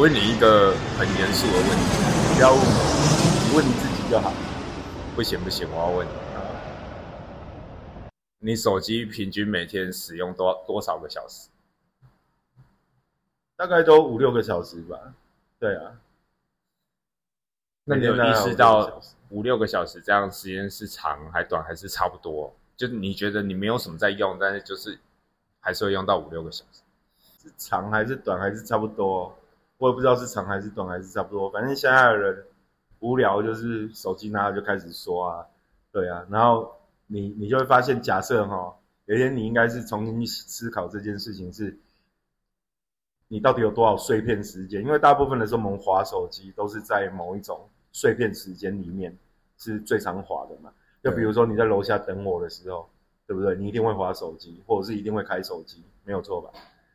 我问你一个很严肃的问题，不要问我，你问你自己就好。不行不行，我要问你，你手机平均每天使用多多少个小时？大概都五六个小时吧。对啊，那你有意识到五六个小时这样时间是长还短还是差不多？就是你觉得你没有什么在用，但是就是还是会用到五六个小时。是长还是短还是差不多？我也不知道是长还是短还是差不多。反正现在的人无聊就是手机拿了就开始刷啊，对啊，然后你你就会发现，假设哈，有一天你应该是重新去思考这件事情是。你到底有多少碎片时间？因为大部分的时候我们划手机都是在某一种碎片时间里面是最常划的嘛。就比如说你在楼下等我的时候，对不对？你一定会划手机，或者是一定会开手机，没有错吧？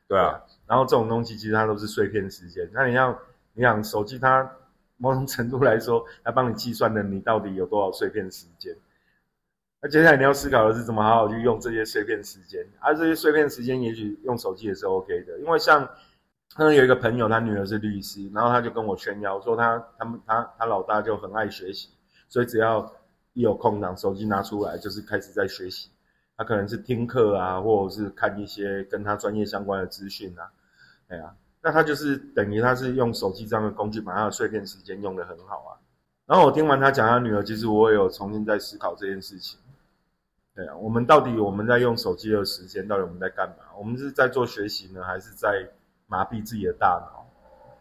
对啊，然后这种东西其实它都是碎片时间。那你要你想手机它某种程度来说，它帮你计算的你到底有多少碎片时间。那接下来你要思考的是怎么好好去用这些碎片时间。而、这些碎片时间，也许用手机也是 OK 的，因为像。那有一个朋友，他女儿是律师，然后他就跟我炫耀说他他们他他老大就很爱学习，所以只要一有空档，手机拿出来就是开始在学习。他可能是听课啊，或者是看一些跟他专业相关的资讯啊，哎呀，那他就是等于他是用手机这样的工具，把他的碎片时间用得很好啊。然后我听完他讲他女儿，其实我也有重新在思考这件事情。对啊，我们到底我们在用手机的时间，到底我们在干嘛？我们是在做学习呢，还是在？麻痹自己的大脑，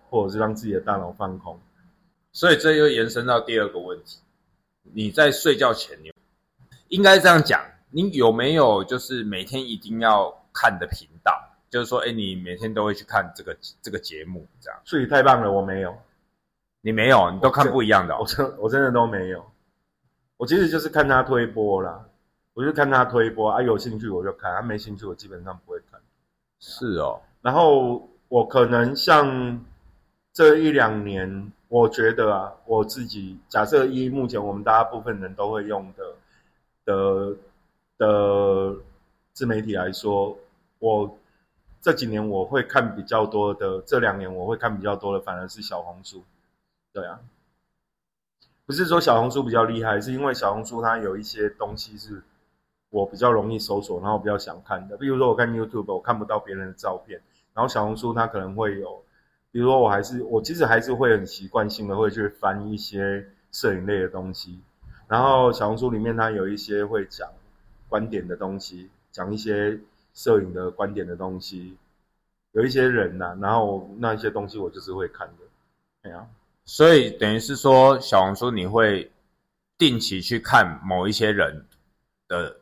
或者是让自己的大脑放空，所以这又延伸到第二个问题：你在睡觉前，你应该这样讲，你有没有就是每天一定要看的频道？就是说，哎，你每天都会去看这个这个节目，这样？所以太棒了，我没有，你没有，你都看不一样的、哦我。真我真的都没有，我其实就是看他推播啦，我就看他推播啊，有兴趣我就看，啊没兴趣我基本上不会看。是哦，然后我可能像这一两年，我觉得啊，我自己假设一目前我们大部分人都会用的的的自媒体来说，我这几年我会看比较多的，这两年我会看比较多的，反而是小红书。对啊，不是说小红书比较厉害，是因为小红书它有一些东西是我比较容易搜索，然后比较想看的。比如说我看 YouTube，我看不到别人的照片，然后小红书它可能会有，比如说我还是我其实还是会很习惯性的会去翻一些摄影类的东西，然后小红书里面它有一些会讲观点的东西，讲一些摄影的观点的东西，有一些人呐、然后那一些东西我就是会看的，哎呀、所以等于是说，小红书你会定期去看某一些人的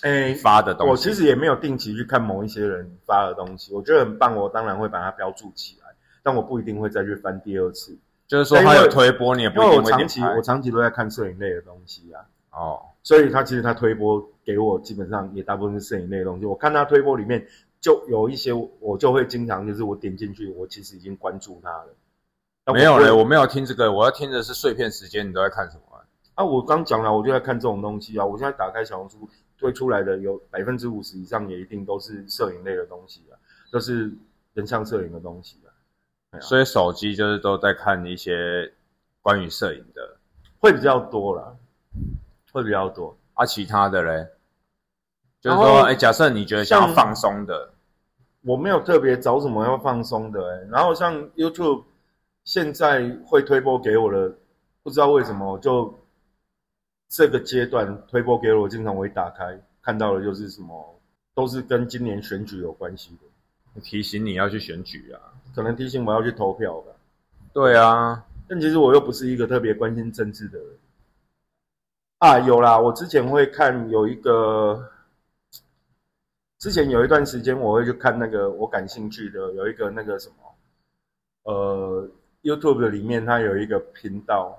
哎，发的东西。我其实也没有定期去看某一些人发的东西，我觉得很棒，我当然会把它标注起来，但我不一定会再去翻第二次，就是说他有推播，你也不一定我长期。我长期都在看摄影类的东西啊，哦，所以他其实他推播给我基本上也大部分是摄影类的东西，我看他推播里面就有一些我就会经常就是我点进去，我其实已经关注他了，没有嘞，我没有听这个，我要听的是碎片时间，你都在看什么啊？啊，我刚讲了，我就在看这种东西啊。我现在打开小红书推出来的有百分之五十以上也一定都是摄影类的东西啊，都是人像摄影的东西啊。啊所以手机就是都在看一些关于摄影的，会比较多啦，会比较多。啊，其他的嘞，就是然后说，哎，假设你觉得想要像放松的，我没有特别找什么要放松的、欸，然后像 YouTube 现在会推播给我的，不知道为什么就这个阶段推播给我，经常会打开看到的就是什么，都是跟今年选举有关系的，提醒你要去选举啊。可能提醒我要去投票吧。对啊，但其实我又不是一个特别关心政治的人啊。有啦，我之前会看有一个，之前有一段时间我会去看那个我感兴趣的，有一个那个什么，呃，YouTube 的里面它有一个频道，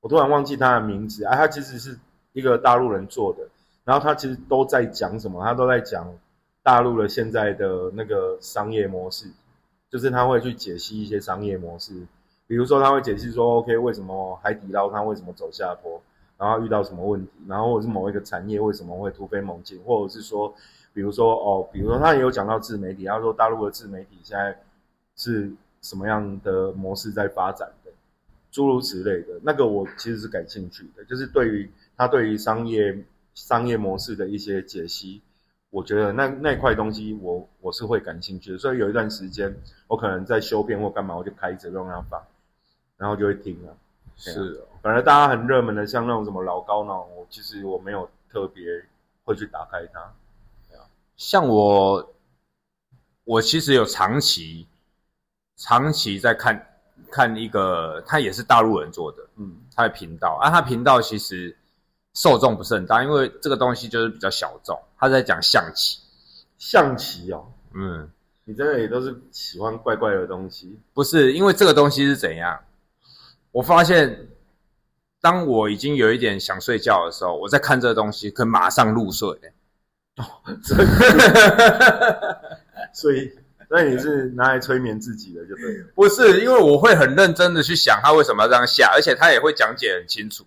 我突然忘记它的名字啊，它其实是一个大陆人做的，然后他其实都在讲什么？他都在讲大陆的现在的那个商业模式。就是他会去解析一些商业模式，比如说他会解析说，OK，为什么海底捞它为什么走下坡，然后遇到什么问题，然后或者是某一个产业为什么会突飞猛进，或者是说，比如说哦，比如说他也有讲到自媒体，他说大陆的自媒体现在是什么样的模式在发展的，诸如此类的，那个我其实是感兴趣的，就是对于他对于商业商业模式的一些解析，我觉得那那块东西我我是会感兴趣的，所以有一段时间我可能在修片或干嘛，我就开着让它放，然后就会听了。是，反而大家很热门的，像那种什么老高那种，我其实我没有特别会去打开它。像我，我其实有长期长期在看看一个，他也是大陆人做的，嗯，他的频道。啊，他频道其实受众不是很大，因为这个东西就是比较小众，他在讲象棋，象棋哦，嗯，你真的也都是喜欢怪怪的东西。不是因为这个东西是怎样，我发现当我已经有一点想睡觉的时候，我在看这个东西，可以马上入睡、所以，所以你是拿来催眠自己的，就对了。不是，因为我会很认真的去想他为什么要这样下，而且他也会讲解很清楚。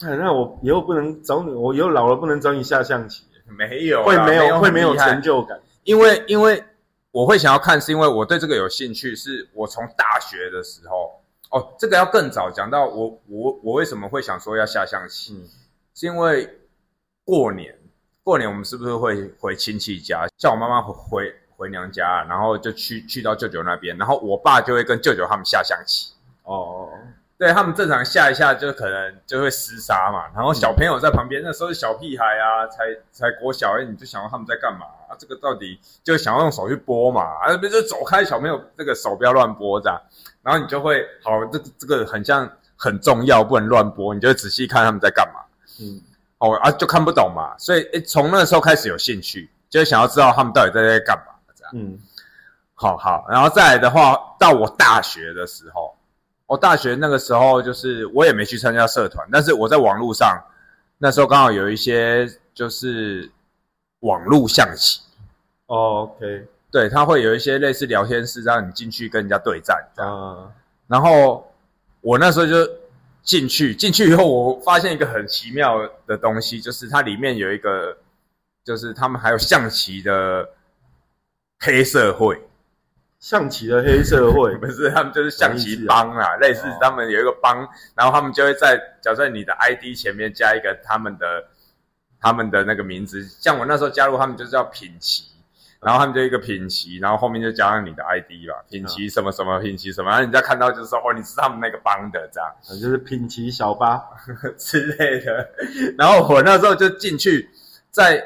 哎，那我以后不能找你，我以后老了不能找你下象棋，没有啊，会没有会没有成就感。因为因为我会想要看，是因为我对这个有兴趣，是我从大学的时候哦，这个要更早讲到我我我为什么会想说要下象棋，嗯是因为过年过年我们是不是会回亲戚家？像我妈妈回回回娘家，然后就去去到舅舅那边，然后我爸就会跟舅舅他们下象棋。哦哦，对他们正常下一下就可能就会厮杀嘛，然后小朋友在旁边，那时候是小屁孩啊，才才国小，哎，你就想到他们在干嘛啊？这个到底就想要用手去拨嘛，啊，不就走开，小朋友这个手不要乱拨这样，然后你就会好，这个这个很像很重要，不能乱拨，你就仔细看他们在干嘛，嗯，哦啊就看不懂嘛，所以诶从那时候开始有兴趣，就是想要知道他们到底在在干嘛这样。嗯，好好，然后再来的话，到我大学的时候，我大学那个时候就是我也没去参加社团，但是我在网络上那时候刚好有一些就是网络象棋，哦，OK，对，他会有一些类似聊天室，让你进去跟人家对战这样。啊，然后我那时候就进去，进去以后我发现一个很奇妙的东西，就是它里面有一个，就是他们还有象棋的黑社会。象棋的黑社会 不是，他们就是象棋帮啊，类似他们有一个帮，然后他们就会在假设你的 ID 前面加一个他们的他们的那个名字，像我那时候加入他们就是叫品棋，然后他们就一个品棋，然后后面就加上你的 ID 吧，品棋什么什么品棋什么，然后人家看到就是说哦，你是他们那个帮的这样。啊就是品棋小八，之类的，然后我那时候就进去，在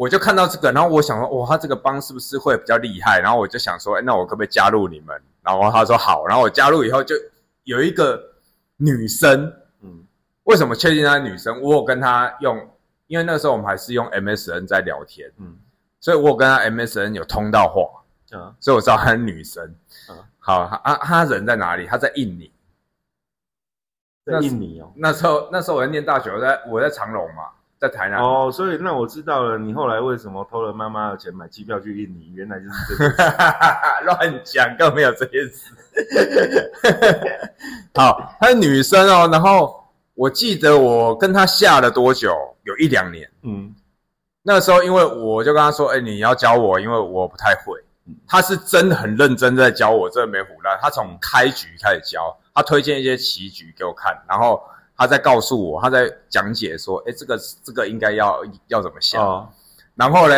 我就看到这个，然后我想说，哇，他这个帮是不是会比较厉害？然后我就想说，哎，那我可不可以加入你们？然后他说好，然后我加入以后就有一个女生，嗯，为什么确定她是女生？我有跟她用，因为那时候我们还是用 MSN 在聊天，嗯，所以我有跟她 MSN 有通到话，嗯，所以我知道她是女生。嗯好，她她人在哪里？她在印尼。在印尼哦。那时候那时候我在念大学，我在我在长隆嘛，在台南。哦，所以那我知道了，你后来为什么偷了妈妈的钱买机票去印尼？原来就是这个。乱讲，更没有这件事。好，她是女生哦，然后我记得我跟她下了多久？有一两年。嗯那个时候，因为我就跟她说：“哎、你要教我，因为我不太会。”她是真的很认真在教我，真的没胡乱。她从开局开始教，她推荐一些棋局给我看，然后她在告诉我，他在讲解说：“哎、这个这个应该要要怎么下。哦，然后呢，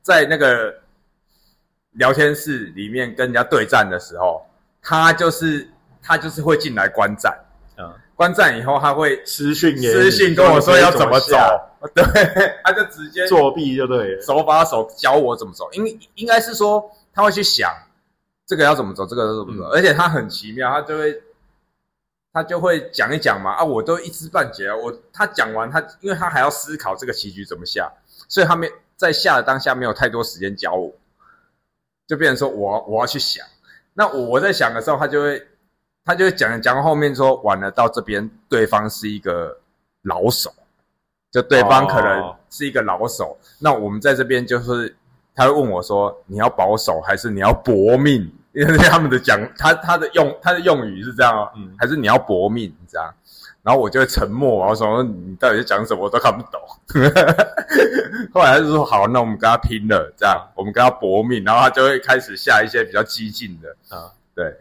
在那个聊天室里面跟人家对战的时候，他就是他就是会进来观战，嗯，观战以后他会私讯也私信跟我说要怎么走，对，他就直接作弊就对了。手把手教我怎么走，应应该是说他会去想这个要怎么走，这个要怎么走，嗯而且他很奇妙，他就会他就会讲一讲嘛，啊，我都一知半解啊，我他讲完他，因为他还要思考这个棋局怎么下，所以他没在下的当下没有太多时间教我，就变成说我我要去想，那我我在想的时候，他就会他就会讲讲到后面说完了到这边对方是一个老手，就对方可能哦是一个老手，那我们在这边就是他会问我说你要保守还是你要搏命？因为他们的讲他他的用他的用语是这样哦，嗯还是你要搏命这样？然后我就会沉默，然后说你到底在讲什么，我都看不懂。后来他就说好，那我们跟他拼了，这样我们跟他搏命，然后他就会开始下一些比较激进的啊，对，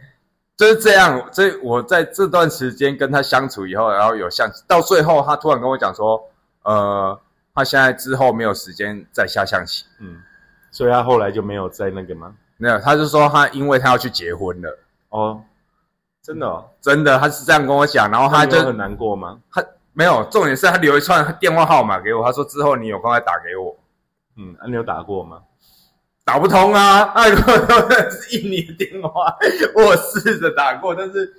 就是这样。所以我在这段时间跟他相处以后，然后有象棋，到最后他突然跟我讲说，呃，他现在之后没有时间再下象棋。嗯，所以他后来就没有在那个吗？没有，他就说他因为他要去结婚了。哦，真的、哦，真的，他是这样跟我讲，然后他就很难过吗？他没有，重点是他留一串电话号码给我，他说之后你有空再打给我，嗯，啊，你有打过吗？打不通啊，他跟我说的是印尼的电话，我有试着打过，但是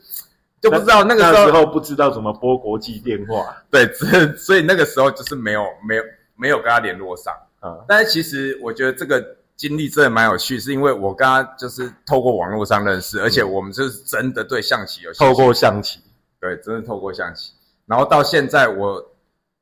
就不知道那个时候那时候不知道怎么拨国际电话对，这所以那个时候就是没有没有没有跟他联络上，嗯，但是其实我觉得这个经历真的蛮有趣，是因为我跟他就是透过网络上认识，而且我们就是真的对象棋有兴趣。透过象棋，对，真的透过象棋，然后到现在我，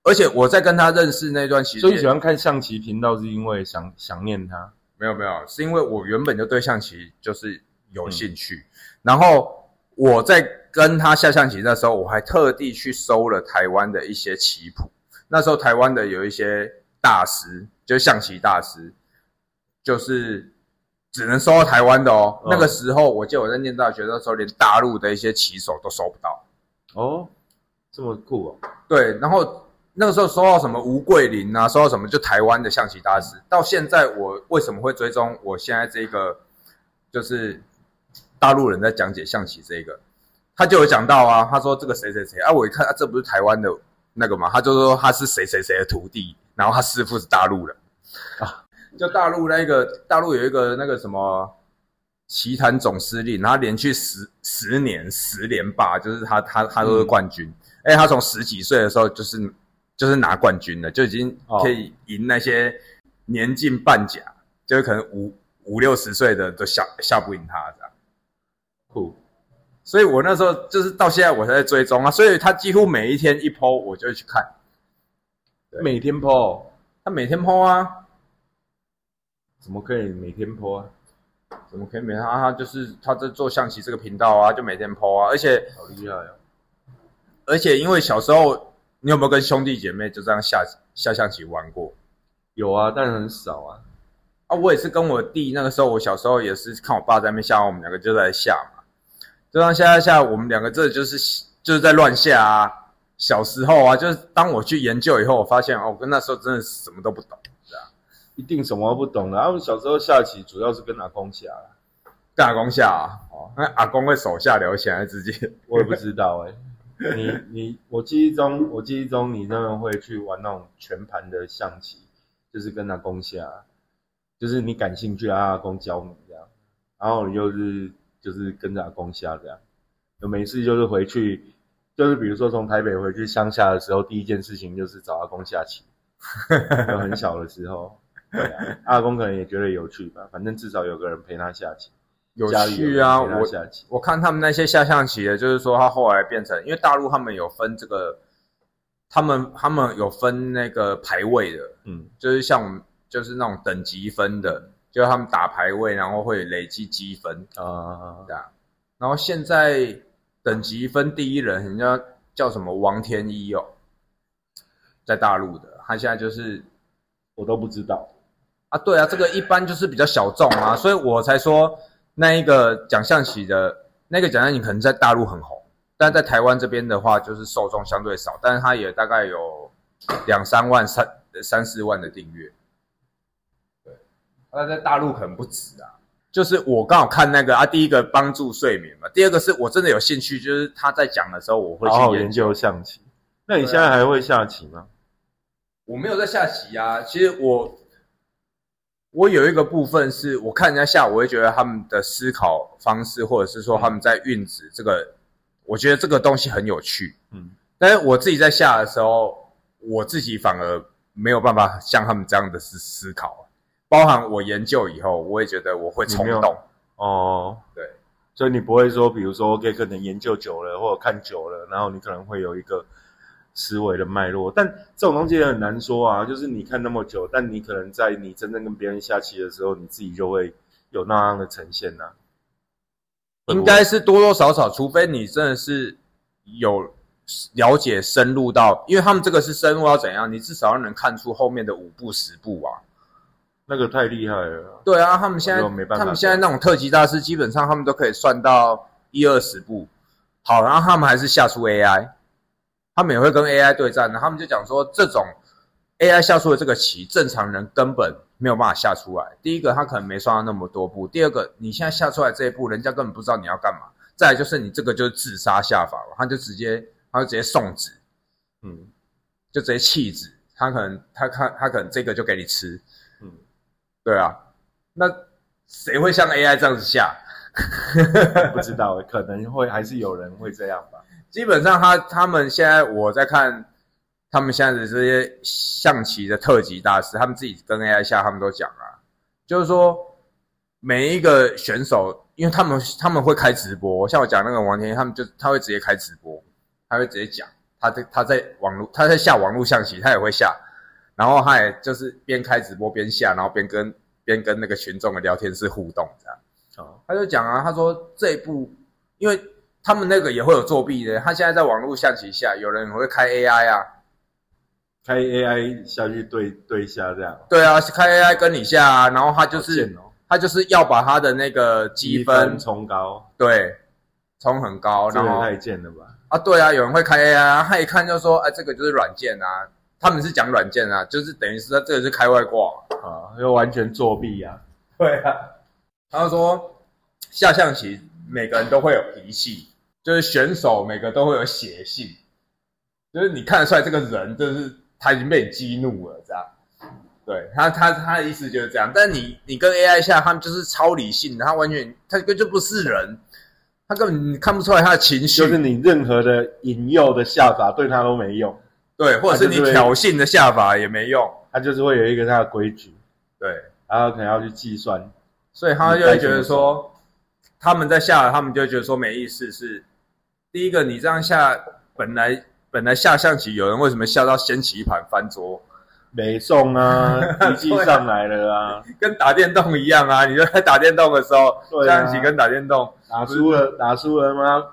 而且我在跟他认识那段期间，所以喜欢看象棋频道是因为想想念他。没有没有，是因为我原本就对象棋就是有兴趣，然后我在跟他下象棋那时候，我还特地去搜了台湾的一些棋谱，那时候台湾的有一些大师，就是象棋大师，就是只能收到台湾的哦。嗯那个时候，我记得我在念大学的时候，连大陆的一些棋手都收不到。哦，这么酷哦！对，然后那个时候收到什么吴桂林啊，收到什么就台湾的象棋大师。到现在我为什么会追踪我现在这个就是大陆人在讲解象棋这个，他就有讲到啊，他说这个谁谁谁啊，我一看啊，这不是台湾的那个嘛，他就说他是谁谁谁的徒弟，然后他师傅是大陆人啊，就大陆那个大陆有一个那个什么。棋坛总司令，然后连续十十年十连霸，就是他他他都是冠军。而且他从十几岁的时候就是就是拿冠军了，就已经可以赢那些年近半甲，就是可能五五六十岁的都下下不赢他这样。酷，所以我那时候就是到现在我才在追踪啊，所以他几乎每一天一 PO 我就会去看，每天 PO，他每天 PO 啊，怎么可以每天 PO 啊？怎么可以每天啊？他就是他在做象棋这个频道啊，就每天 PO 啊，而且好厉害哦！而且因为小时候你有没有跟兄弟姐妹就这样下下象棋玩过？有啊，但很少啊。啊，我也是跟我弟那个时候，我小时候也是看我爸在那边下，我们两个就在下嘛，就这样下下下，我们两个这就是就是在乱下啊。小时候啊，就是当我去研究以后，我发现哦，我跟那时候真的什么都不懂，一定什么都不懂的。然后小时候下棋主要是跟阿公下啦，跟阿公下啊，哦，那阿公会手下留情还是直接，我也不知道哎、你你我记忆中，我记忆中你那边会去玩那种全盘的象棋，就是跟阿公下，就是你感兴趣，啊阿公教你这样，然后你就是就是跟着阿公下这样。有每次就是回去，就是比如说从台北回去乡下的时候，第一件事情就是找阿公下棋。有很小的时候，对啊，阿公可能也觉得有趣吧，反正至少有个人陪他下棋，有趣啊！我。我看他们那些下象棋的，就是说他后来变成，因为大陆他们有分这个，他们他们有分那个排位的，嗯就是像我们就是那种等级分的，就是他们打排位，然后会累积积分，啊，这样。然后现在等级分第一人，人家叫什么王天一哦，在大陆的，他现在就是我都不知道。啊，对啊，这个一般就是比较小众啊，所以我才说那一个讲象棋的那个讲象棋可能在大陆很红，但在台湾这边的话，就是受众相对少，但是它也大概有两三万、三三四万的订阅。对，那在大陆可能不止啊。就是我刚好看那个啊，第一个帮助睡眠嘛，第二个是我真的有兴趣，就是他在讲的时候，我会好好研去研究。究象棋。那你现在还会下棋吗？我没有在下棋啊，其实我我有一个部分是我看人家下，我会觉得他们的思考方式，或者是说他们在运指这个，我觉得这个东西很有趣。嗯，但是我自己在下的时候，我自己反而没有办法像他们这样的思思考，包含我研究以后，我也觉得我会冲动。哦，对，所以你不会说，比如说，OK，可能研究久了或者看久了，然后你可能会有一个思维的脉络。但这种东西也很难说啊，就是你看那么久，但你可能在你真正跟别人下棋的时候，你自己就会有那样的呈现呐、啊。应该是多多少少，除非你真的是有了解深入到，因为他们这个是深入到怎样，你至少要能看出后面的五步十步啊。那个太厉害了。对啊，他们现在他们现在那种特级大师，基本上他们都可以算到一二十步。好，然后他们还是下出 AI，他们也会跟 AI 对战的。他们就讲说，这种 AI 下出的这个棋，正常人根本没有办法下出来。第一个，他可能没算到那么多步；第二个，你现在下出来这一步，人家根本不知道你要干嘛。再来就是你这个就是自杀下法了，他就直接他就直接送子，嗯就直接弃子。他可能他看他可能这个就给你吃，嗯，对啊，那谁会像 AI 这样子下？不知道，可能会还是有人会这样吧。基本上他他们现在我在看他们现在的这些象棋的特级大师，他们自己跟 AI 下，他们都讲啊，就是说每一个选手，因为他们他们会开直播，像我讲那个王天，他们就他会直接开直播，他会直接讲他在他在网络他在下网络象棋，他也会下，然后他也就是边开直播边下，然后边跟边跟那个群众的聊天室互动这样。哦，他就讲啊，他说这一步，因为他们那个也会有作弊的，他现在在网络象棋下，有人会开 AI 啊，开 AI 下去对对下这样，对啊，开 AI 跟你下啊，然后他就是哦，他就是要把他的那个积分冲高，对冲很高，然后太贱了吧？啊对啊，有人会开 AI，啊，他一看就说，哎，这个就是软件啊，他们是讲软件啊，就是等于是他这个是开外挂，啊，又完全作弊啊！对啊，他说下象棋每个人都会有脾气，就是选手每个都会有写信，就是你看得出来这个人就是他已经被你激怒了，这样。对他他他的意思就是这样，但你你跟 AI 下，他们就是超理性的，他完全他根本就不是人，他根本你看不出来他的情绪，就是你任何的引诱的下法对他都没用，对，或者是你挑衅的下法也没用，他就是会有一个他的规矩，对，然后可能要去计算。所以他就会觉得说，他们在下，他们就觉得说没意思是。第一个，你这样下，本来本来下象棋，有人为什么下到掀起一盘翻桌，没送啊，脾气上来了啊，跟打电动一样啊？你就在打电动的时候，象棋跟打电动，打输了打输了吗？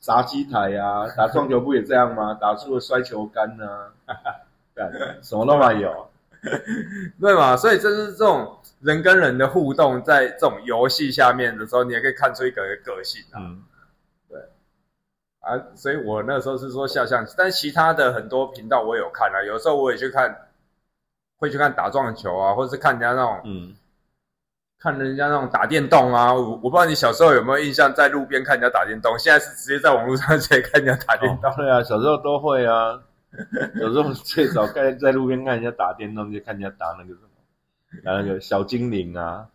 砸机台啊，打撞球不也这样吗？打输了摔球杆啊，干什么都没有。对嘛？所以这是这种人跟人的互动，在这种游戏下面的时候，你也可以看出一个个性啊。嗯，啊，所以我那时候是说下象棋，但其他的很多频道我有看啊，有时候我也去看，会去看打撞球啊，或者是看人家那种嗯，看人家那种打电动啊，我我不知道你小时候有没有印象，在路边看人家打电动，现在是直接在网络上直接看人家打电动。哦对啊，小时候都会啊。有时候 最早在在路边看人家打电动，就看人家打那个什么，打那个小精灵啊，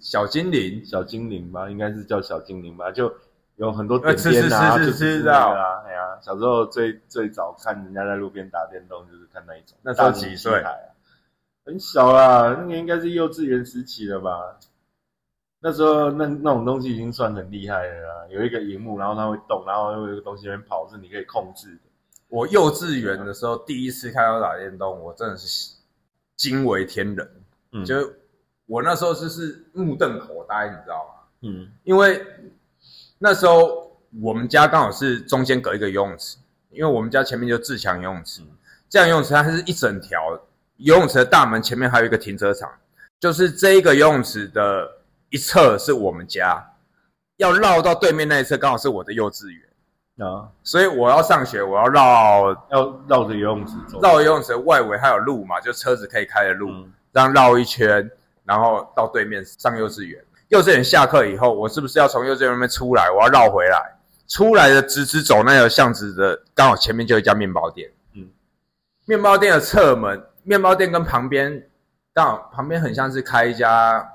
小精灵，小精灵吧，应该是叫小精灵吧，就有很多呃点点啊，是是是就是是是那个啊，哎呀，小时候最最早看人家在路边打电动，就是看那一种。那时候大几岁啊？很小啦，那个应该是幼稚园时期了吧？那时候那那种东西已经算很厉害了啦，有一个荧幕，然后它会动，然后有一个东西在跑，是你可以控制的。我幼稚园的时候第一次看到打电动，我真的是惊为天人。嗯就我那时候就是目瞪口呆，你知道吗？嗯因为那时候我们家刚好是中间隔一个游泳池，因为我们家前面就自强游泳池，这样游泳池它是一整条游泳池的大门前面还有一个停车场，就是这一个游泳池的一侧是我们家，要绕到对面那一侧刚好是我的幼稚园，啊，所以我要上学，我要绕要绕着游泳池走。绕游泳池外围还有路嘛，就车子可以开的路，嗯这样绕一圈，然后到对面上幼稚园。幼稚园下课以后，我是不是要从幼稚园那边出来？我要绕回来，出来的直直走那条巷子的，刚好前面就有一家面包店。嗯，面包店的侧门，面包店跟旁边刚好旁边很像是开一家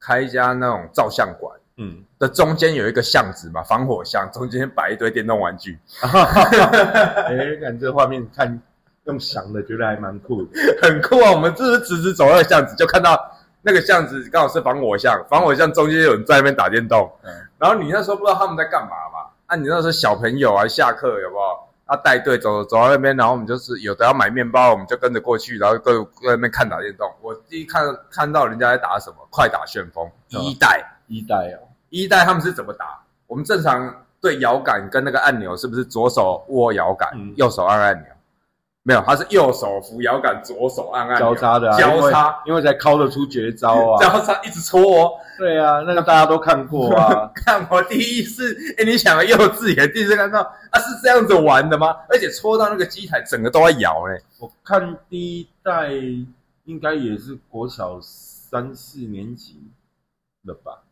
开一家那种照相馆嗯，的中间有一个巷子嘛，防火巷，中间摆一堆电动玩具。哎，看这画面看用想的，觉得还蛮酷的。很酷啊！我们这是直直走那个巷子，就看到那个巷子刚好是防火巷，防火巷中间有人在那边打电动。嗯然后你那时候不知道他们在干嘛嘛？啊，你那时候小朋友啊，下课有没有？啊，带队走走到那边，然后我们就是有的要买面包，我们就跟着过去，然后各在那边看打电动。我第一看看到人家在打什么，快打旋风一代，一代哦，一代他们是怎么打？我们正常对摇杆跟那个按钮是不是左手握摇杆，嗯右手按按钮？没有，他是右手扶摇杆，左手按按交叉的、啊，交叉，因为，才敲得出绝招啊。交叉一直搓、哦。对啊，那个大家都看过啊。看我第一次，哎，你想幼稚园第一次看到啊，是这样子玩的吗？而且搓到那个机台，整个都在摇嘞。我看第一代应该也是国小三四年级了吧？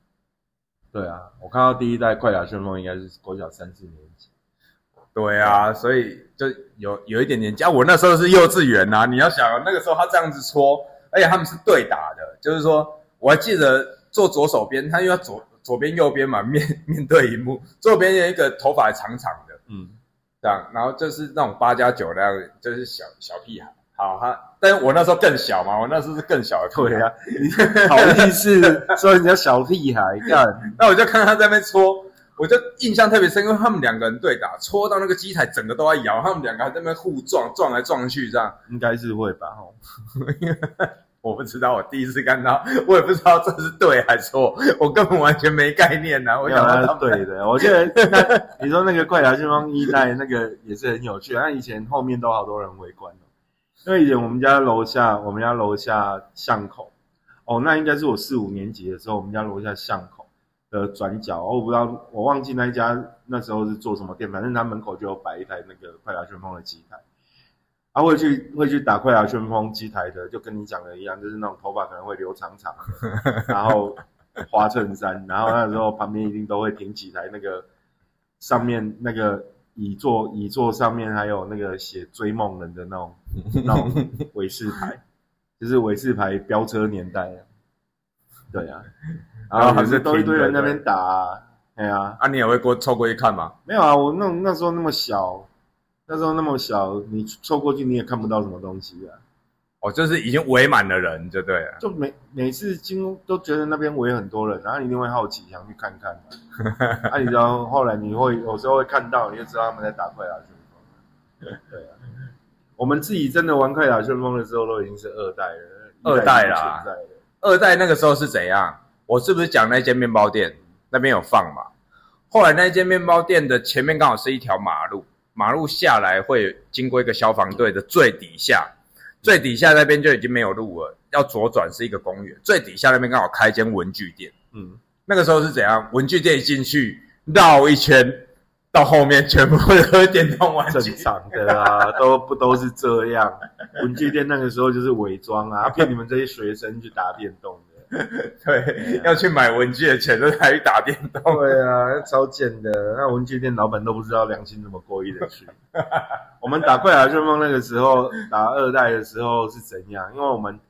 对啊，我看到第一代快打旋风应该是国小三四年级。对啊，所以就有有一点点加。我那时候是幼稚园呐，你要想那个时候他这样子搓，而且他们是对打的，就是说我还记得坐左手边，他因为左左边右边嘛，面面对荧幕，左边有一个头发长长的，嗯，这样，然后就是那种八加九那样，就是小小屁孩。好，他，但是我那时候更小嘛，我那时候是更小的对啊，好意思说人家小屁孩干，那我就看他在那边戳。我就印象特别深，因为他们两个人对打，戳到那个机台，整个都在摇，他们两个还在那边互撞，撞来撞去，这样应该是会吧？哦，我不知道，我第一次看到，我也不知道这是对还是错，我根本完全没概念呐。我想他是对的，我觉得那你说那个《怪侠旋风》一代那个也是很有趣，那以前后面都好多人围观哦，因为以前我们家楼下，我们家楼下巷口，哦，那应该是我四五年级的时候，我们家楼下巷口。的转角，我不知道，我忘记那一家那时候是做什么店，反正他门口就有摆一台那个快打旋风的机台，啊，会去会去打快打旋风机台的，就跟你讲的一样，就是那种头发可能会留长长的，然后花衬衫，然后那时候旁边一定都会停几台那个上面那个椅座椅座上面还有那个写追梦人的那种 那种尾饰牌，就是尾饰牌飙车年代，对啊。然后还是都一堆人那边打，哎呀，啊，你也会过凑过去看吗？没有啊，我那那时候那么小，那时候那么小，你凑过去你也看不到什么东西啊。哦，就是已经围满了人，就对了。就每每次经都觉得那边围很多人，然后你一定会好奇想去看看。啊，你知道后来你会有时候会看到，你就知道他们在打快打旋风。对啊，我们自己真的玩快打旋风的时候，都已经是二代了，二代啦。二代那个时候是怎样？我是不是讲那间面包店那边有放嘛？后来那间面包店的前面刚好是一条马路，马路下来会经过一个消防队的最底下，最底下那边就已经没有路了，要左转是一个公园，最底下那边刚好开一间文具店。嗯，那个时候是怎样？文具店一进去绕一圈，到后面全部都是电动玩具。正常的啊，都不都是这样？文具店那个时候就是伪装啊，骗你们这些学生去打电动。对，要去买文具的钱都拿去打电动。对啊，超贱的。那文具店老板都不知道良心怎么过意的去。我们打快打旋风那个时候，打二代的时候是怎样？因为我们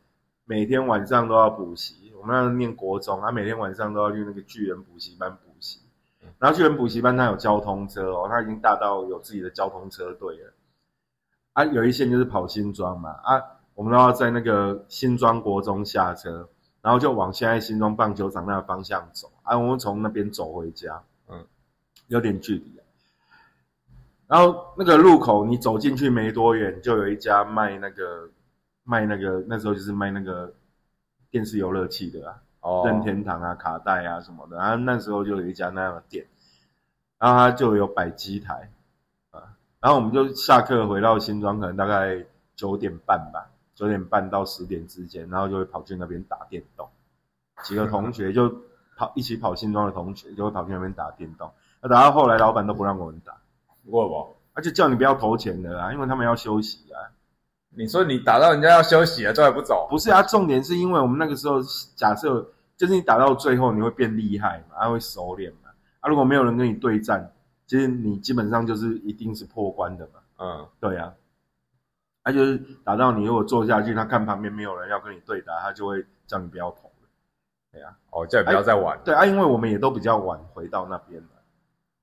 每天晚上都要补习，我们那念国中啊，每天晚上都要去那个巨人补习班补习。然后巨人补习班它有交通车哦，它已经大到有自己的交通车队了。啊，有一线就是跑新庄嘛，啊，我们都要在那个新庄国中下车。然后就往现在新庄棒球场那个方向走，啊，我们从那边走回家，嗯，有点距离。然后那个路口，你走进去没多远，就有一家卖那个卖那个那时候就是卖那个电视游乐器的啊，哦，任天堂啊、卡带啊什么的。然后那时候就有一家那样的店，然后他就有摆机台，啊，然后我们就下课回到新庄，可能大概九点半吧。九点半到十点之间，然后就会跑去那边打电动。几个同学就跑一起跑新庄的同学就会跑去那边打电动。那打到后来，老板都不让我们打，为什么？而且叫你不要投钱的啦，因为他们要休息啊。你说你打到人家要休息了，这还不走？不是啊，重点是因为我们那个时候假设就是你打到最后你会变厉害嘛，还会熟练嘛。啊，如果没有人跟你对战，其实你基本上就是一定是破关的嘛。嗯，对啊。他就是打到你，如果坐下去，他看旁边没有人要跟你对打，他就会叫你不要投了。对啊，哦，叫你不要再玩。对啊，因为我们也都比较晚回到那边了。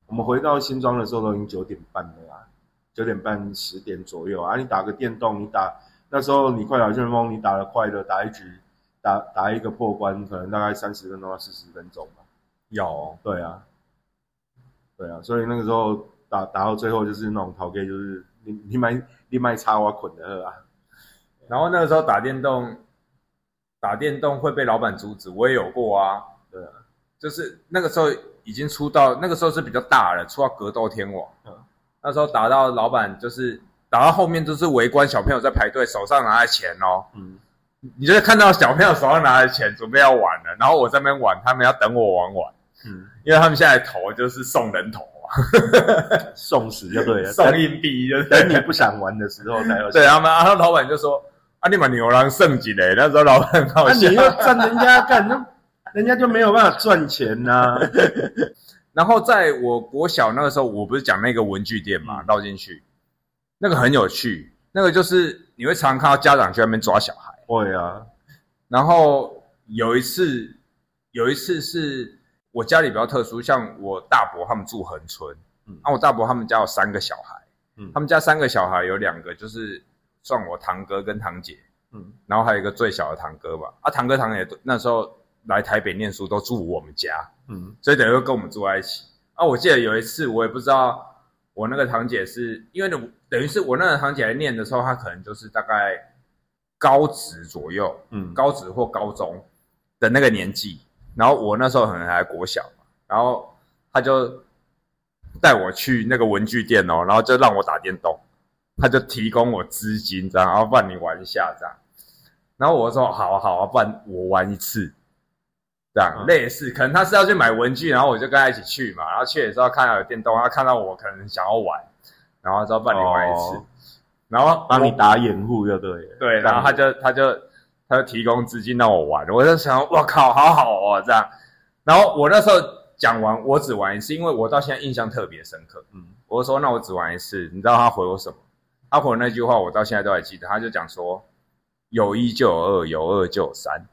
我们回到新庄的时候都已经九点半了啊，九点半十点左右啊。你打个电动，你打那时候你快打旋风，你打的快的，打一局打打一个破关，可能大概三十分钟到四十分钟吧。有，对啊，对啊，所以那个时候打打到最后就是那种逃 K，就是你你买。你卖插我捆的啊，然后那个时候打电动，打电动会被老板阻止，我也有过啊。对啊，就是那个时候已经出到那个时候是比较大了，出到格斗天王。嗯，那时候打到老板就是打到后面都是围观小朋友在排队，手上拿着钱哦。嗯，你就是看到小朋友手上拿着钱，准备要玩了，然后我在那边玩，他们要等我玩完，嗯，因为他们现在投就是送人头啊，送死就对了，送硬币，就是等你不想玩的时候才有。对他们，然后老板就说：“啊，你把牛郎圣级嘞。”那时候老板很好那笑你又占人家干，那人家就没有办法赚钱呐。然后在我国小那个时候，我不是讲那个文具店嘛，绕进去，那个很有趣，那个就是你会常常看到家长去那边抓小孩。会啊，然后有一次，有一次是我家里比较特殊，像我大伯他们住恒村，嗯嗯，啊，我大伯他们家有三个小孩，嗯他们家三个小孩有两个就是算我堂哥跟堂姐，嗯然后还有一个最小的堂哥吧，啊，堂哥堂姐都那时候来台北念书都住我们家，嗯所以等于跟我们住在一起。啊，我记得有一次，我也不知道我那个堂姐是因为等于是我那个堂姐来念的时候，她可能就是大概高职左右，嗯，高职或高中的那个年纪，然后我那时候可能还国小嘛，然后他就带我去那个文具店哦，然后就让我打电动，他就提供我资金这样，然后帮你玩一下这样，然后我说好啊好啊，不然我玩一次。这样、嗯类似，可能他是要去买文具，然后我就跟他一起去嘛。然后去的时候看到有电动，他看到我可能想要玩，然后说帮你玩一次，哦然后我帮你打掩护就对了。对，然后他就他就他就提供资金让我玩，我就想，我靠，好好哦这样。然后我那时候讲完，我只玩一次，因为我到现在印象特别深刻。嗯我就说那我只玩一次，你知道他回我什么？他回我那句话我到现在都还记得，他就讲说有一就有二，有二就有三。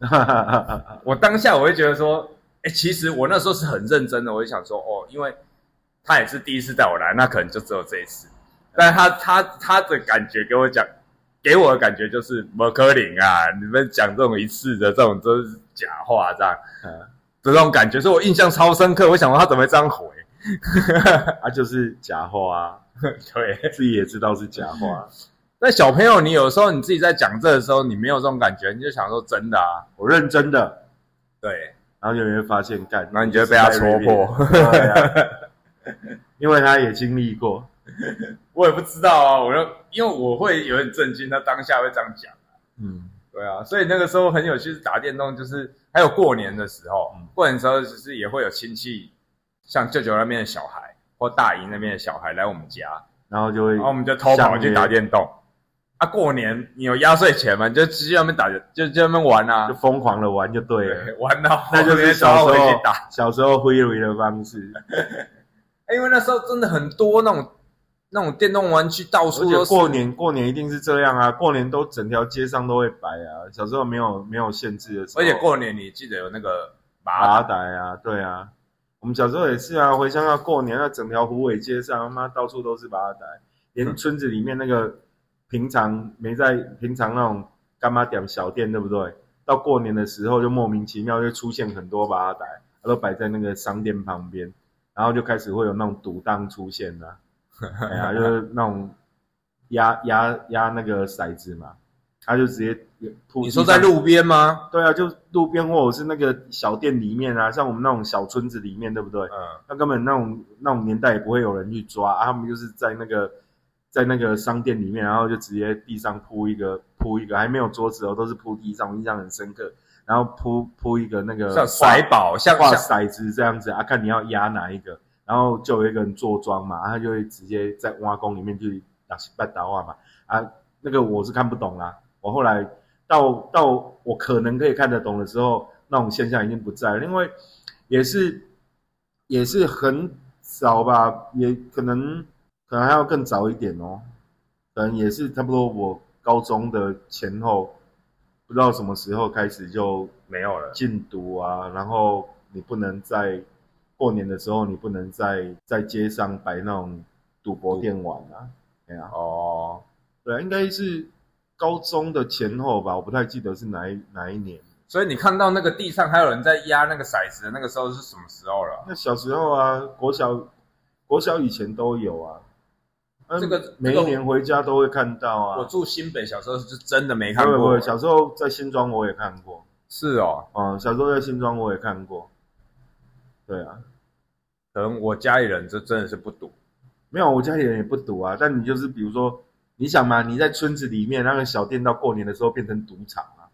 哈哈哈哈我当下我会觉得说，哎、其实我那时候是很认真的，我就想说，哦，因为他也是第一次带我来，那可能就只有这一次。但他他他的感觉给我讲，给我的感觉就是摩柯林啊，你们讲这种一次的这种都是假话，这样嗯的这种感觉，所以我印象超深刻。我想说他怎么会这样回？啊，就是假话啊，对，自己也知道是假话。那小朋友，你有时候你自己在讲这的时候，你没有这种感觉，你就想说真的啊，我认真的，对，然后就会发现干，然后你就会被他戳破。对啊因为他也经历过。我也不知道啊，我就因为我会有点震惊，他当下会这样讲。啊嗯对啊，所以那个时候很有趣，是打电动，就是还有过年的时候，嗯过年的时候就是也会有亲戚，像舅舅那边的小孩或大姨那边的小孩来我们家，然后就会然后我们就偷跑去打电动。啊，过年你有压岁钱嘛？你就直接在那边打，就就在那边玩啊就，疯狂的玩就对了，对，玩到那就是小小时候打。小时候挥挥的方式。因为那时候真的很多那种那种电动玩具到而且处都是。过年过年一定是这样啊，过年都整条街上都会摆啊。小时候没有没有限制的时候，而且过年你记得有那个拔拔仔啊，对啊，我们小时候也是啊，回乡下过年，那整条湖尾街上，他妈到处都是拔仔，连村子里面那个平常没在平常那种干妈点小店，对不对？到过年的时候就莫名其妙就出现很多拔仔，它都摆在那个商店旁边，然后就开始会有那种赌档出现了、哎呀，就是那种压压压那个骰子嘛，他就直接铺你说在路边吗？对啊，就路边或者是那个小店里面啊，像我们那种小村子里面，对不对？嗯，那根本那种那种年代也不会有人去抓啊，他们就是在那个在那个商店里面，然后就直接地上铺一个铺一个，还没有桌子哦，都是铺地上，我印象很深刻。然后铺铺一个那个像骰宝，像画像骰子这样子啊，看你要压哪一个，然后就有一个人坐庄嘛，啊他就会直接在挖工里面去打半打话嘛，啊，那个我是看不懂啦。我后来到到我可能可以看得懂的时候，那种现象已经不在了，因为也是也是很早吧，也可能可能还要更早一点哦，可能也是差不多我高中的前后，不知道什么时候开始就没有了。禁毒啊，然后你不能在过年的时候，你不能在在街上摆那种赌博店玩啊，对啊，哦，对啊，应该是高中的前后吧，我不太记得是哪一哪一年。所以你看到那个地上还有人在压那个骰子的那个时候是什么时候了？那小时候啊，国小国小以前都有啊，嗯这个每一年回家都会看到啊。我住新北，小时候是真的没看过不会，。小时候在新庄我也看过，是哦，嗯，小时候在新庄我也看过。对啊，可能我家里人就真的是不赌，没有，我家里人也不赌啊。但你就是比如说，你想嘛，你在村子里面那个小店，到过年的时候变成赌场啊，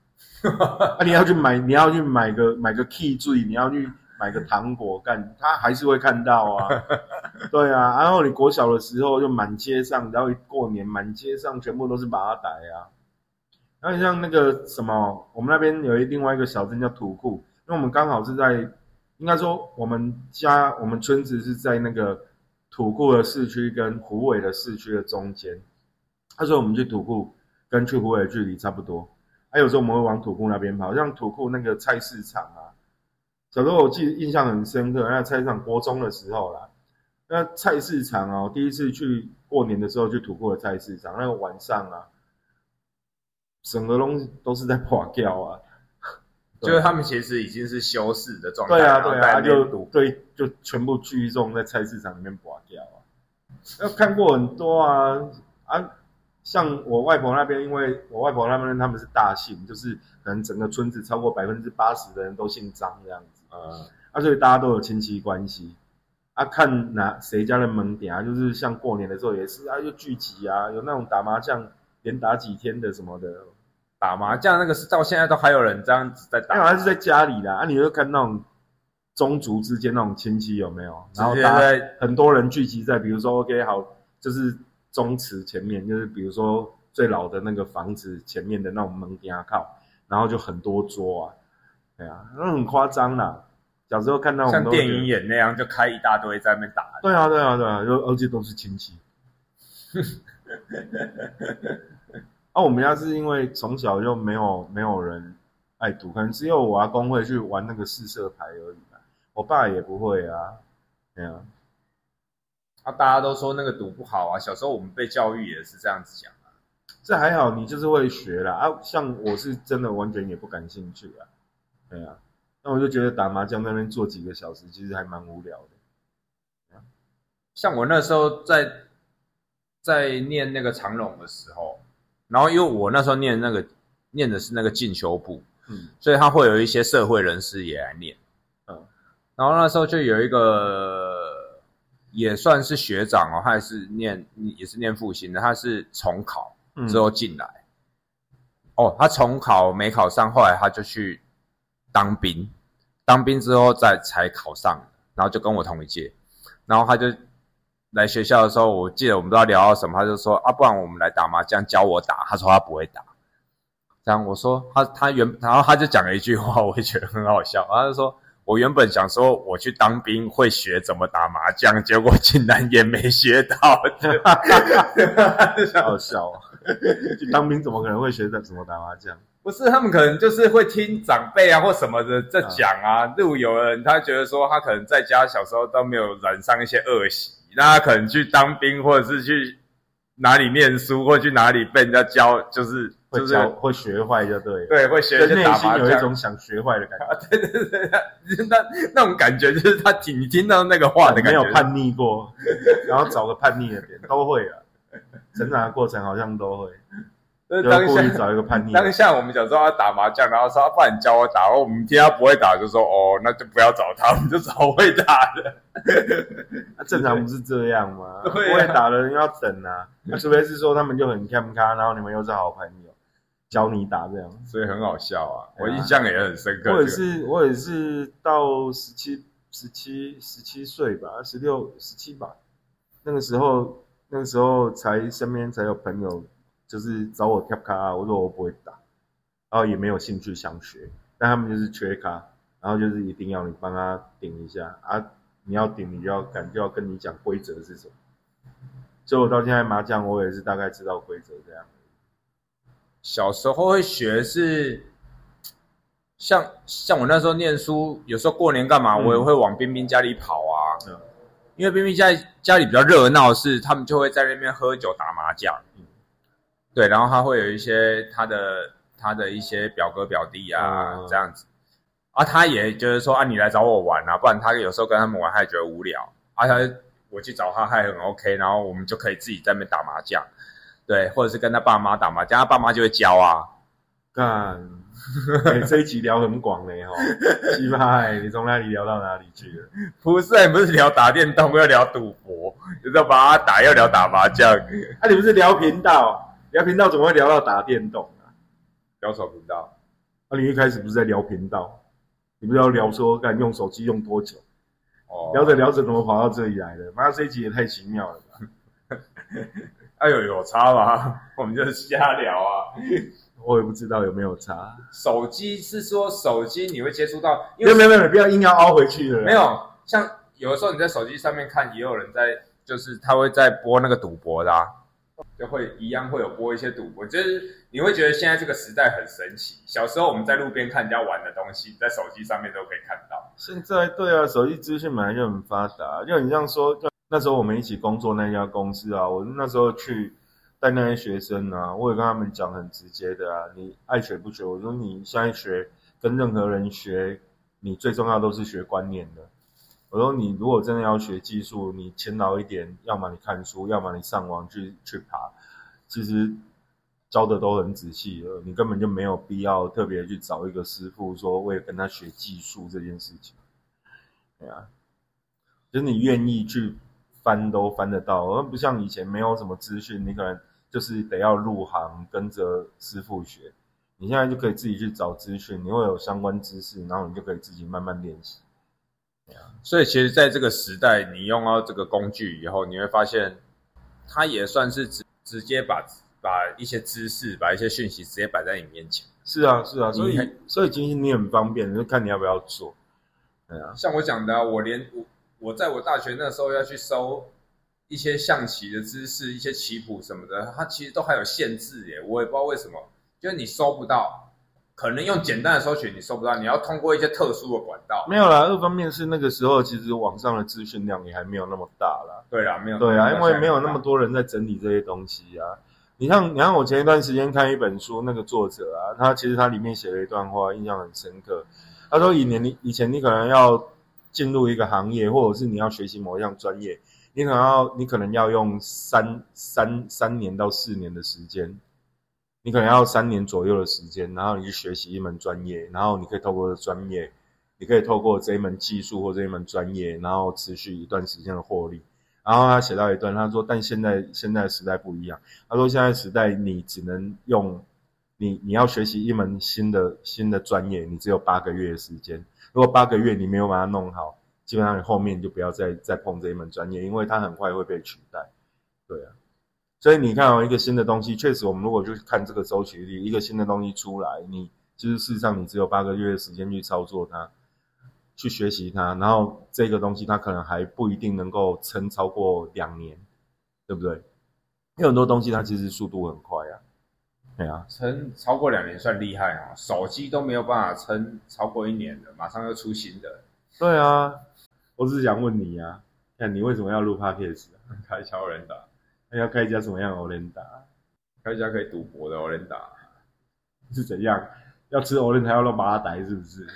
啊，你要去买，你要去买个买个 key 醉，你要去买个糖果干，他还是会看到啊。对啊，然后你国小的时候就满街上，然后一过年满街上全部都是马仔啊。然后像那个什么，我们那边有一另外一个小镇叫土库，因为我们刚好是在，应该说我们家我们村子是在那个土库的市区跟湖尾的市区的中间。他说我们去土库跟去湖尾的距离差不多，还有时候我们会往土库那边跑，像土库那个菜市场啊，小时候我记得印象很深刻，那菜市场国中的时候啦，那菜市场哦，第一次去过年的时候去土库的菜市场，那个晚上啊。整个东西都是在垮掉啊，就是他们其实已经是休市的状态，对啊对啊，就对就全部聚众在菜市场里面垮掉啊。要看过很多啊啊，像我外婆那边，因为我外婆那边他们是大姓，就是可能整个村子超过百分之八十的人都姓张这样子，嗯，啊，所以大家都有亲戚关系。啊，看哪谁家的门点啊，就是像过年的时候也是啊，就聚集啊，有那种打麻将。连打几天的什么的，打麻将那个是到现在都还有人这样子在打，好像是在家里的啊。你会看那种宗族之间那种亲戚有没有？然后很多人聚集在，比如说 OK 好，就是宗祠前面，就是比如说最老的那个房子前面的那种门边靠，然后就很多桌啊，对啊，那很夸张啦。小时候看到像电影演那样，就开一大堆在那边打。对啊，对啊，对啊，就而且都是亲戚。啊，我们家是因为从小就没有没有人爱赌，可能只有我阿公会去玩那个四色牌而已啊。我爸也不会啊，对啊。啊，大家都说那个赌不好啊。小时候我们被教育也是这样子讲啊。这还好，你就是会学啦。啊。像我是真的完全也不感兴趣啊。对啊，那我就觉得打麻将那边坐几个小时，其实还蛮无聊的。像我那时候在。在念那个长隆的时候，然后因为我那时候念那个念的是那个进修部，嗯，所以他会有一些社会人士也来念，嗯，然后那时候就有一个也算是学长哦，他也是念也是念复兴的，他是重考之后进来，哦，他重考没考上，后来他就去当兵，当兵之后再才考上，然后就跟我同一届，然后他就。来学校的时候，我记得我们都要聊到什么，他就说啊，不然我们来打麻将，教我打。他说他不会打，这样我说他他原，然后他就讲了一句话，我也觉得很好笑。他就说我原本想说我去当兵会学怎么打麻将，结果竟然也没学到，好笑啊！去当兵怎么可能会学怎怎么打麻将？不是，他们可能就是会听长辈啊或什么的在讲啊。例如有人他觉得说他可能在家小时候都没有染上一些恶习。那他可能去当兵，或者是去哪里念书，或去哪里被人家教，就是就是会学坏，就对了，对，会学。内心有一种想学坏的感觉。对对对，那那种感觉就是他听你听到那个话的感觉，没有叛逆过，然后找个叛逆的点都会啊，成长的过程好像都会。当下找一个叛逆。当下我们小时候要打麻将，然后说：“不然你教我打。”我们听他不会打，就说：“哦，那就不要找他，我们就找会打的。”正常不是这样吗？不会打的人要等啊，除非是说他们就很看咖，然后你们又是好朋友，教你打这样，所以很好笑啊。我印象也很深刻。我也是，我也是到十七、十七、十七岁吧，十六、十七吧，那个时候，那个时候才身边才有朋友。就是找我跳卡，我说我不会打，然后也没有兴趣想学，但他们就是缺卡，然后就是一定要你帮他顶一下啊，你要顶，你就要敢就要跟你讲规则是什么。所以我到现在麻将我也是大概知道规则这样。小时候会学是，像像我那时候念书，有时候过年干嘛，我也会往冰冰家里跑啊，因为冰冰家家里比较热闹，是他们就会在那边喝酒打麻将。对，然后他会有一些他的他的一些表哥表弟啊这样子，啊，他也就是说啊，你来找我玩啊，不然他有时候跟他们玩，他也觉得无聊，啊，他我去找他，他也很 OK，然后我们就可以自己在那边打麻将，对，或者是跟他爸妈打麻将，他爸妈就会教啊，干，哎这一集聊很广嘞哈，鸡巴，你从哪里聊到哪里去了？不是，你不是聊打电动，要聊赌博，就是要把它打，要聊打麻将，啊，你不是聊频道，聊频道怎么会聊到打电动啊？聊什么频道。啊，你一开始不是在聊频道，你不是要聊说干用手机用多久？哦，聊着聊着怎么跑到这里来了？妈，这一集也太奇妙了吧！哎呦，有差吗？我们就是瞎聊啊。我也不知道有没有差。手机是说手机你会接触到，因有没有没有，不要硬要凹回去了。没有，像有的时候你在手机上面看，也有人在，就是他会在播那个赌博的、啊，就会一样会有播一些赌博，就是你会觉得现在这个时代很神奇。小时候我们在路边看人家玩的东西，在手机上面都可以看到。现在对啊，手机资讯本来就很发达，就你这样说，就那时候我们一起工作那家公司啊，我那时候去带那些学生啊，我也跟他们讲很直接的啊，你爱学不学，我说你现在学跟任何人学，你最重要都是学观念的。我说你如果真的要学技术，你勤劳一点，要么你看书，要么你上网去去爬，其实教的都很仔细了，你根本就没有必要特别去找一个师傅说为了跟他学技术这件事情。对啊，就是你愿意去翻都翻得到，而不像以前没有什么资讯，你可能就是得要入行跟着师傅学。你现在就可以自己去找资讯，你会有相关知识，然后你就可以自己慢慢练习。所以其实在这个时代，你用到这个工具以后，你会发现，它也算是直直接把把一些知识、把一些讯息直接摆在你面前。是啊，是啊，所以所以今天你很方便，就看你要不要做。对啊，像我讲的啊、我连我我在我大学那时候要去搜一些象棋的知识、一些棋谱什么的，它其实都还有限制耶，我也不知道为什么，就是你搜不到，可能用简单的搜寻你搜不到，你要通过一些特殊的管道。没有啦。二方面是那个时候其实网上的资讯量也还没有那么大啦。对啦，没有对啊，因为没有那么多人在整理这些东西啊。你像，你看我前一段时间看一本书，那个作者啊，他其实他里面写了一段话，印象很深刻。他说，以年你以前你可能要进入一个行业，或者是你要学习某一项专业，你可能要你可能要用三三三年到四年的时间，你可能要三年左右的时间，然后你去学习一门专业，然后你可以透过专业，你可以透过这一门技术或这一门专业，然后持续一段时间的获利。然后他写到一段，他说：“但现在现在时代不一样。他说现在时代你只能用你你要学习一门新的新的专业，你只有八个月的时间。如果八个月你没有把它弄好，基本上你后面就不要再再碰这一门专业，因为它很快会被取代。对啊，所以你看哦，一个新的东西，确实我们如果就看这个周期率，一个新的东西出来，你就是事实上你只有八个月的时间去操作它。”去学习它，然后这个东西它可能还不一定能够撑超过两年，对不对？因为很多东西它其实速度很快啊，对啊，撑超过两年算厉害啊，手机都没有办法撑超过一年的，马上要出新的。对啊。我只是想问你啊，那你为什么要录 podcast 啊？开超人打，那要开一家什么样的 e n d a 开一家可以赌博的 e n d a 是怎样？要吃 e n d a 要弄麻袋是不是？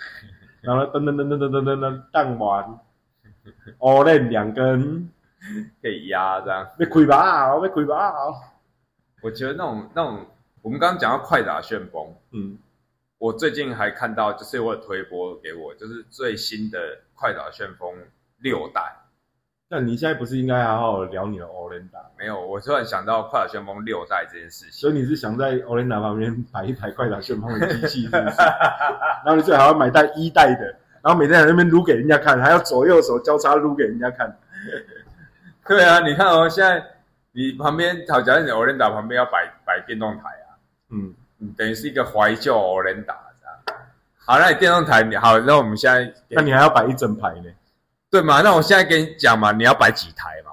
然后噔噔噔噔噔噔噔噔蛋丸 e n 两根，可以压这样。要开吧，要开吧。我觉得那种那种，我们刚刚讲到快打旋风，嗯，我最近还看到，就是我有推播给我，就是最新的快打旋风六代。那你现在不是应该好好聊你的 o l e n d a 没有，我突然想到快打旋风六代这件事情。所以你是想在 o l e n d a 旁边摆一台快打旋风的机器，是不是？然后你最好要买代一代的，然后每天在那边撸给人家看，还要左右手交叉撸给人家看。对啊，你看哦，现在你旁边，好，假如你 o l e n d a 旁边要摆摆电动台啊，嗯，你等于是一个怀旧 o l e n d a 这样。好，那你电动台，你好，那我们现在那你还要摆一整排呢。对嘛？那我现在跟你讲嘛，你要摆几台嘛？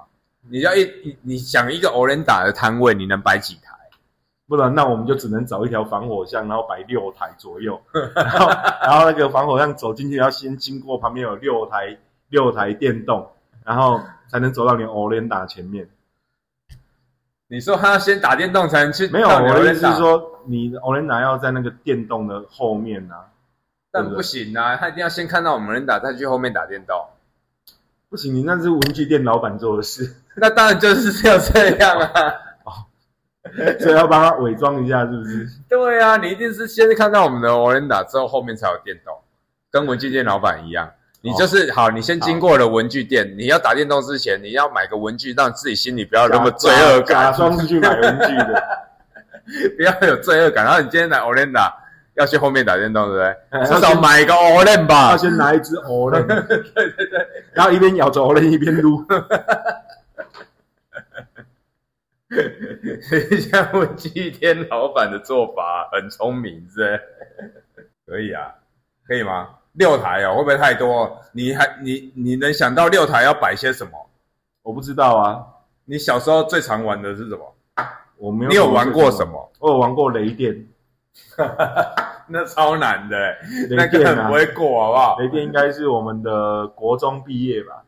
你要一你你想一个 Orenda 的摊位，你能摆几台？不然那我们就只能找一条防火巷，然后摆六台左右，然后然后那个防火巷走进去要先经过旁边有六台六台电动，然后才能走到你 Orenda 前面。你说他要先打电动才能去？没有，我的意思是，说，你 Orenda 要在那个电动的后面啊，但不行啊，他一定要先看到我们人打，再去后面打电动。不行，你那是文具店老板做的事。那当然就是要这样啊。所以要帮他伪装一下，是不是？对啊，你一定是先看到我们的 Orenda 之后，后面才有电动，跟文具店老板一样。你就是、好，你先经过了文具店，你要打电动之前，你要买个文具，让自己心里不要那么罪恶感假，装是去买文具的，不要有罪恶感。然后你今天来 Olinda 要去后面打电动，对不对？哎至少买一个 Olin 吧要。先拿一支 Olen，对对对，然后一边咬着 Olen 一边撸。像我祭天老板的做法很聪明，是？可以啊，可以吗？六台哦，会不会太多？你还你你能想到六台要摆些什么？我不知道啊，你小时候最常玩的是什么？我没有。你有玩过什？么？我有玩过雷电，那超难的欸，那雷电啊根本不，会过，好不好？雷电应该是我们的国中毕业吧。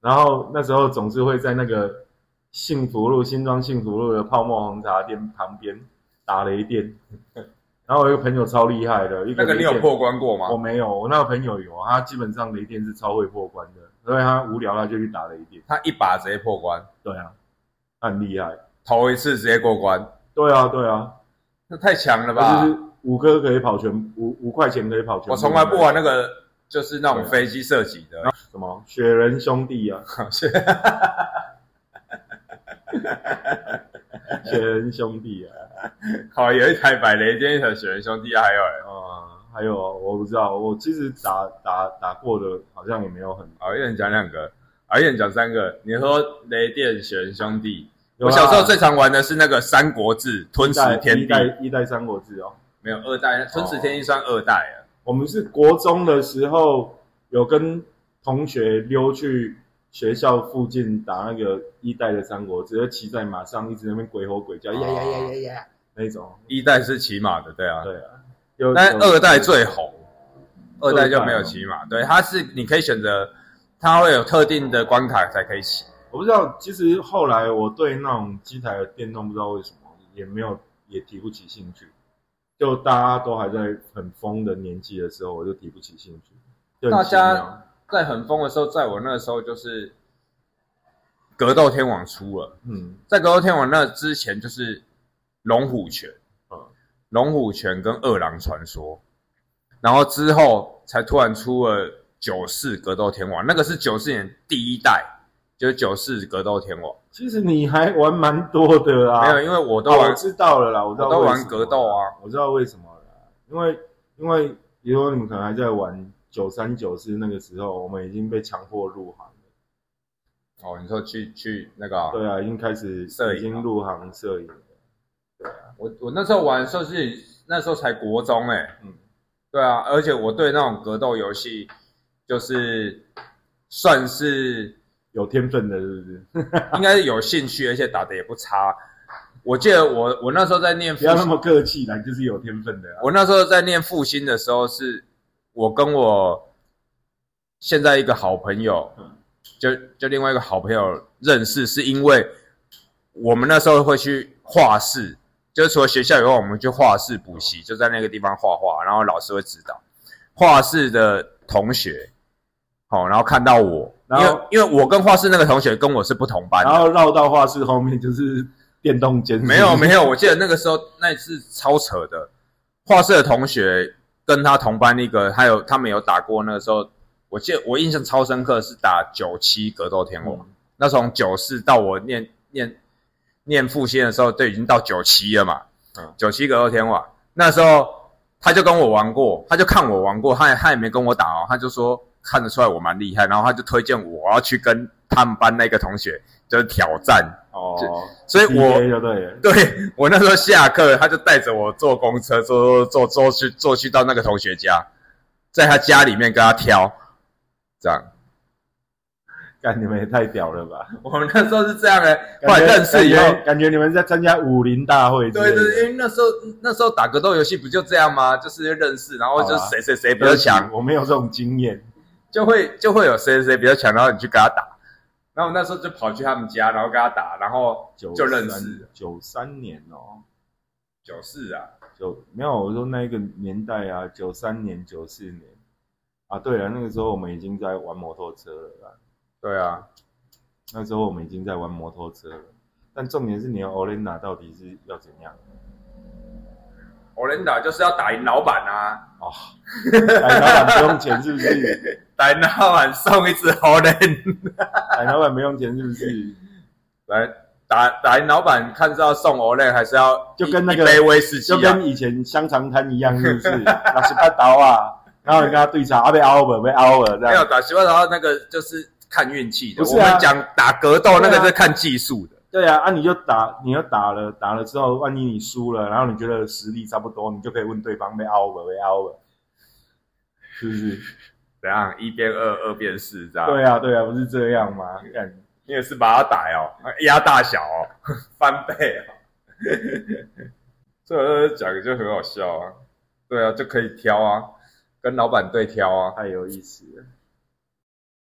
然后那时候总是会在那个幸福路新庄幸福路的泡沫红茶店旁边打雷电。然后我有一个朋友超厉害的，一个那个你有破关过吗我？没有，我那个朋友有，他基本上雷电是超会破关的，所以他无聊他就去打雷电。他一把直接破关，对啊，他很厉害。头一次直接过关，对啊，对啊，那太强了吧就！是五颗可以跑全五五块钱可以跑全。我从来不玩那个，就是那种飞机射击的。什么雪人兄弟啊 雪人兄弟啊，好，有一台百雷电，一台雪人兄弟，还有欸啊、还有我不知道，我其实打打打过的好像也没有很好，一人讲两个，啊，一人讲三个。你说雷电雪人兄弟，我小时候最常玩的是那个《三国志》吞食天地，一代一代三国志哦。没有二代，吞食天地算二代啊。我们是国中的时候有跟同学溜去学校附近打那个一代的三国志，就骑在马上一直在那边鬼吼鬼叫，呀呀呀呀呀那种。一代是骑马的，对啊。对啊，有但二代最红，二代就没有骑马。对，它是你可以选择，它会有特定的关卡才可以骑。我不知道，其实后来我对那种机台的电动不知道为什么也没有也提不起兴趣，就大家都还在很疯的年纪的时候，我就提不起兴趣。大家在很疯的时候，在我那个时候就是格斗天王出了，嗯。在格斗天王那之前就是龙虎拳，嗯。龙虎拳跟二郎传说，然后之后才突然出了九四格斗天王，那个是九四年第一代，就是九四格斗天王。其实你还玩蛮多的啊，没有，因为我都哦，玩我知道了啦，我知道我都玩格斗啊，我知道为什么了啦，因为因为比如说你们可能还在玩九三九四那个时候，我们已经被强迫入行了，哦，你说去去那个啊、对啊，已经开始摄影啊已经入行摄影了，我我那时候玩的时候是那时候才国中哎、嗯，对啊，而且我对那种格斗游戏就是算是有天分的，是不是？应该是有兴趣，而且打的也不差。我记得我我那时候在念，不要那么客气啦，就是有天分的啊。我那时候在念复兴的时候，是我跟我现在一个好朋友嗯，就就另外一个好朋友认识，是因为我们那时候会去画室，就是除了学校以外，我们去画室补习，就在那个地方画画，然后老师会指导。画室的同学，好、然后看到我，因然后为因为我跟画室那个同学跟我是不同班然，后绕到画室后面就是电动间，没有没有，我记得那个时候那次超扯的，画室的同学跟他同班那个，还有他们有打过。那个时候，我记得我印象超深刻，是打九七格斗天王。嗯那从九四到我念念念复兴的时候，都已经到九七了嘛。嗯九七格斗天王，那时候他就跟我玩过，他就看我玩过，他也他也没跟我打哦，他就说看得出来我蛮厉害，然后他就推荐我要去跟他们班那个同学就是挑战。哦，所以我就对，对我那时候下课，他就带着我坐公车，坐坐坐坐去坐去到那个同学家，在他家里面跟他挑，这样。干你们也太屌了吧！我们那时候是这样的，后来认识以后感，觉你们在参加武林大会对对，因为那时候那时候打格斗游戏不就这样吗？就是认识，然后就谁谁谁不起较强，我没有这种经验。就会就会有谁谁谁比较强，然后你去跟他打。然后我那时候就跑去他们家，然后跟他打，然后就认识。九三年哦，九四啊，九没有我说那个年代啊，九三年、九四年啊，对了，那个时候我们已经在玩摩托车了啦。对啊，那时候我们已经在玩摩托车了。但重点是你的 Olena 到底是要怎样？欧伦达就是要打赢老板啊，哦，打赢老板不用钱是不是？打赢老板送一支欧伦，来老板没用钱是不是？来打打赢老板，看是要送欧伦还是要就跟那个一杯威士忌、啊，就跟以前香肠摊一样，是不是？老十八刀啊，然后你跟他对查，啊被凹了，被凹了，这没有样。打西瓜桃那个就是看运气的。我们讲打格斗那个是看技术的。对啊，啊你就打，你就打了，打了之后，万一你输了，然后你觉得实力差不多，你就可以问对方被凹了，被凹了，是不是？怎样？一变二，二变四，这样？对啊，对啊，不是这样吗？干你也是把它打哦，压大小哦，翻倍哦。这个讲就很好笑啊。对啊，就可以挑啊，跟老板对挑啊。太有意思了。